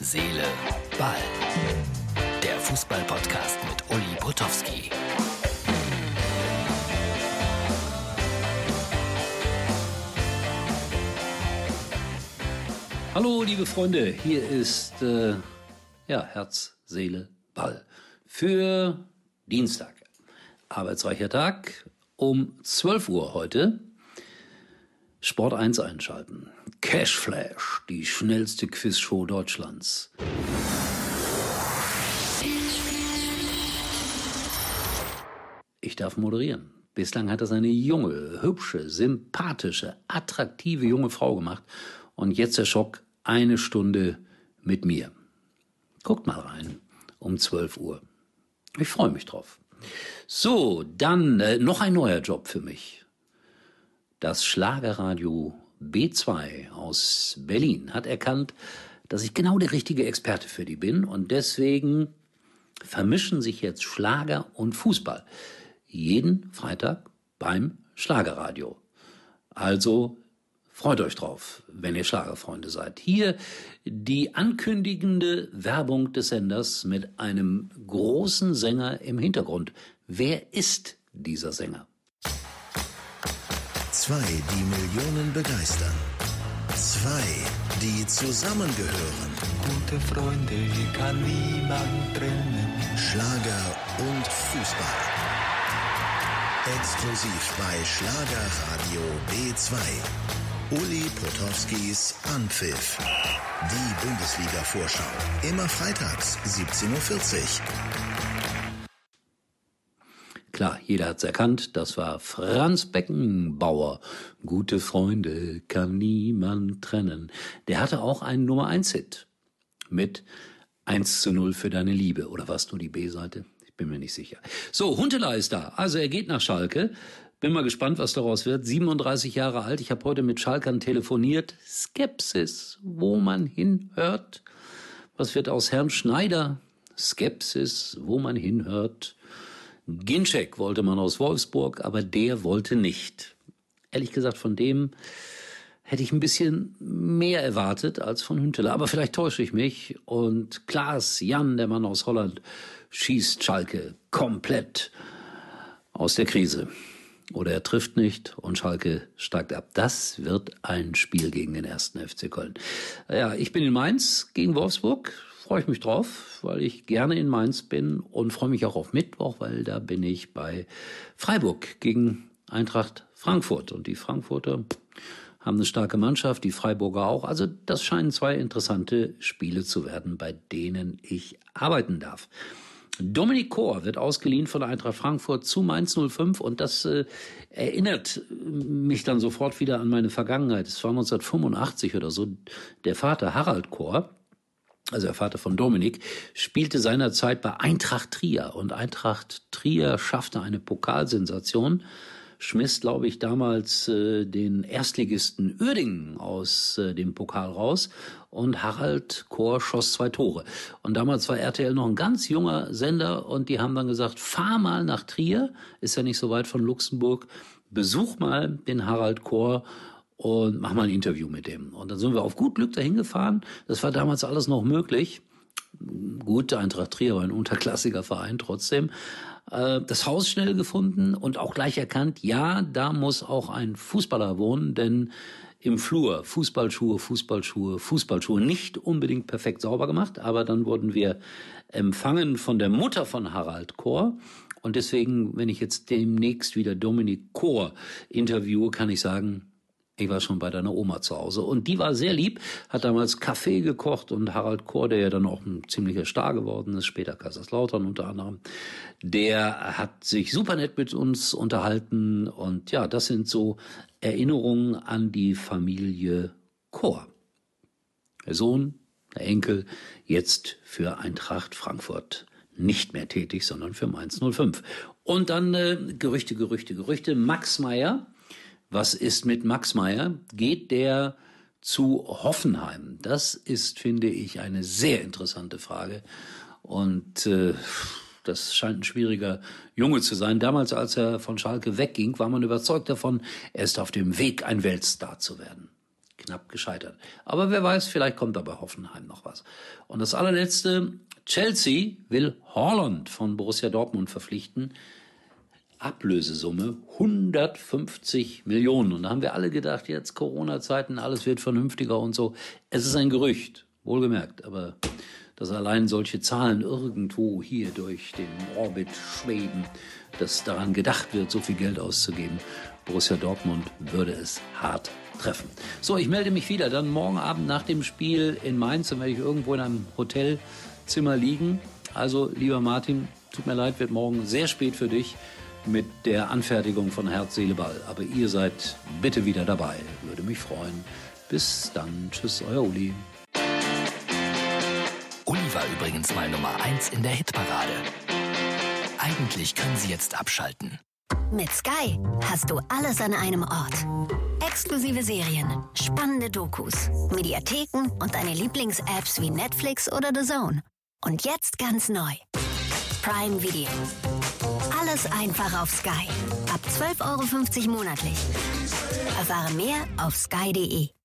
Seele, Ball. Der Fußball-Podcast mit Uli Potowski. Hallo, liebe Freunde, hier ist äh, ja, Herz, Seele, Ball für Dienstag. Arbeitsreicher Tag um 12 Uhr heute. Sport 1 einschalten. Cashflash, die schnellste Quizshow Deutschlands. Ich darf moderieren. Bislang hat das eine junge, hübsche, sympathische, attraktive junge Frau gemacht. Und jetzt der Schock, eine Stunde mit mir. Guckt mal rein um 12 Uhr. Ich freue mich drauf. So, dann äh, noch ein neuer Job für mich. Das Schlagerradio B2 aus Berlin hat erkannt, dass ich genau der richtige Experte für die bin und deswegen vermischen sich jetzt Schlager und Fußball. Jeden Freitag beim Schlagerradio. Also freut euch drauf, wenn ihr Schlagerfreunde seid. Hier die ankündigende Werbung des Senders mit einem großen Sänger im Hintergrund. Wer ist dieser Sänger? Zwei, die Millionen begeistern. Zwei, die zusammengehören. Gute Freunde kann niemand trennen. Schlager und Fußball. Exklusiv bei Schlagerradio B2. Uli Potowskis Anpfiff. Die Bundesliga-Vorschau. Immer freitags 17.40 Uhr. Klar, jeder hat's erkannt, das war Franz Beckenbauer. Gute Freunde kann niemand trennen. Der hatte auch einen Nummer 1 Hit mit 1 zu 0 für deine Liebe. Oder warst du die B-Seite? Ich bin mir nicht sicher. So, Huntela ist da. Also er geht nach Schalke. Bin mal gespannt, was daraus wird. 37 Jahre alt. Ich habe heute mit Schalkern telefoniert. Skepsis, wo man hinhört. Was wird aus Herrn Schneider? Skepsis, wo man hinhört. Ginczek wollte man aus Wolfsburg, aber der wollte nicht. Ehrlich gesagt, von dem hätte ich ein bisschen mehr erwartet als von Hünteler. Aber vielleicht täusche ich mich. Und Klaas Jan, der Mann aus Holland, schießt Schalke komplett aus der Krise. Oder er trifft nicht und Schalke steigt ab. Das wird ein Spiel gegen den ersten FC Köln. Ja, ich bin in Mainz gegen Wolfsburg freue ich mich drauf, weil ich gerne in Mainz bin und freue mich auch auf Mittwoch, weil da bin ich bei Freiburg gegen Eintracht Frankfurt. Und die Frankfurter haben eine starke Mannschaft, die Freiburger auch. Also das scheinen zwei interessante Spiele zu werden, bei denen ich arbeiten darf. Dominik Kor wird ausgeliehen von Eintracht Frankfurt zu Mainz 05 und das äh, erinnert mich dann sofort wieder an meine Vergangenheit. Es war 1985 oder so. Der Vater Harald Kor, also der Vater von Dominik, spielte seinerzeit bei Eintracht Trier und Eintracht Trier schaffte eine Pokalsensation, schmiss, glaube ich, damals äh, den Erstligisten Uerdingen aus äh, dem Pokal raus und Harald Kohr schoss zwei Tore. Und damals war RTL noch ein ganz junger Sender und die haben dann gesagt, fahr mal nach Trier, ist ja nicht so weit von Luxemburg, besuch mal den Harald Kohr und mach mal ein Interview mit dem. Und dann sind wir auf gut Glück dahin gefahren. Das war damals alles noch möglich. Gut, Eintracht Trier war ein unterklassiger Verein trotzdem. Äh, das Haus schnell gefunden und auch gleich erkannt, ja, da muss auch ein Fußballer wohnen, denn im Flur Fußballschuhe, Fußballschuhe, Fußballschuhe nicht unbedingt perfekt sauber gemacht, aber dann wurden wir empfangen von der Mutter von Harald Kohr. Und deswegen, wenn ich jetzt demnächst wieder Dominik Kohr interviewe, kann ich sagen, ich war schon bei deiner Oma zu Hause. Und die war sehr lieb, hat damals Kaffee gekocht und Harald Kohr, der ja dann auch ein ziemlicher Star geworden ist, später Kaiserslautern unter anderem, der hat sich super nett mit uns unterhalten. Und ja, das sind so Erinnerungen an die Familie Kohr. Der Sohn, der Enkel, jetzt für Eintracht Frankfurt nicht mehr tätig, sondern für Mainz 05. Und dann äh, Gerüchte, Gerüchte, Gerüchte. Max Meyer, was ist mit Max Meyer? Geht der zu Hoffenheim? Das ist, finde ich, eine sehr interessante Frage. Und äh, das scheint ein schwieriger Junge zu sein. Damals, als er von Schalke wegging, war man überzeugt davon, er ist auf dem Weg, ein Weltstar zu werden. knapp gescheitert. Aber wer weiß, vielleicht kommt da bei Hoffenheim noch was. Und das allerletzte, Chelsea will Holland von Borussia Dortmund verpflichten. Ablösesumme 150 Millionen. Und da haben wir alle gedacht, jetzt Corona-Zeiten, alles wird vernünftiger und so. Es ist ein Gerücht, wohlgemerkt, aber dass allein solche Zahlen irgendwo hier durch den Orbit schweben, dass daran gedacht wird, so viel Geld auszugeben. Borussia Dortmund würde es hart treffen. So, ich melde mich wieder dann morgen Abend nach dem Spiel in Mainz, dann werde ich irgendwo in einem Hotelzimmer liegen. Also, lieber Martin, tut mir leid, wird morgen sehr spät für dich mit der Anfertigung von Herz, Seele, Ball. Aber ihr seid bitte wieder dabei. Würde mich freuen. Bis dann. Tschüss, euer Uli. Uli war übrigens mal Nummer 1 in der Hitparade. Eigentlich können Sie jetzt abschalten. Mit Sky hast du alles an einem Ort. Exklusive Serien, spannende Dokus, Mediatheken und deine Lieblings-Apps wie Netflix oder The Zone. Und jetzt ganz neu. Prime Video. Alles einfach auf Sky. Ab 12,50 Euro monatlich. Erfahre mehr auf sky.de.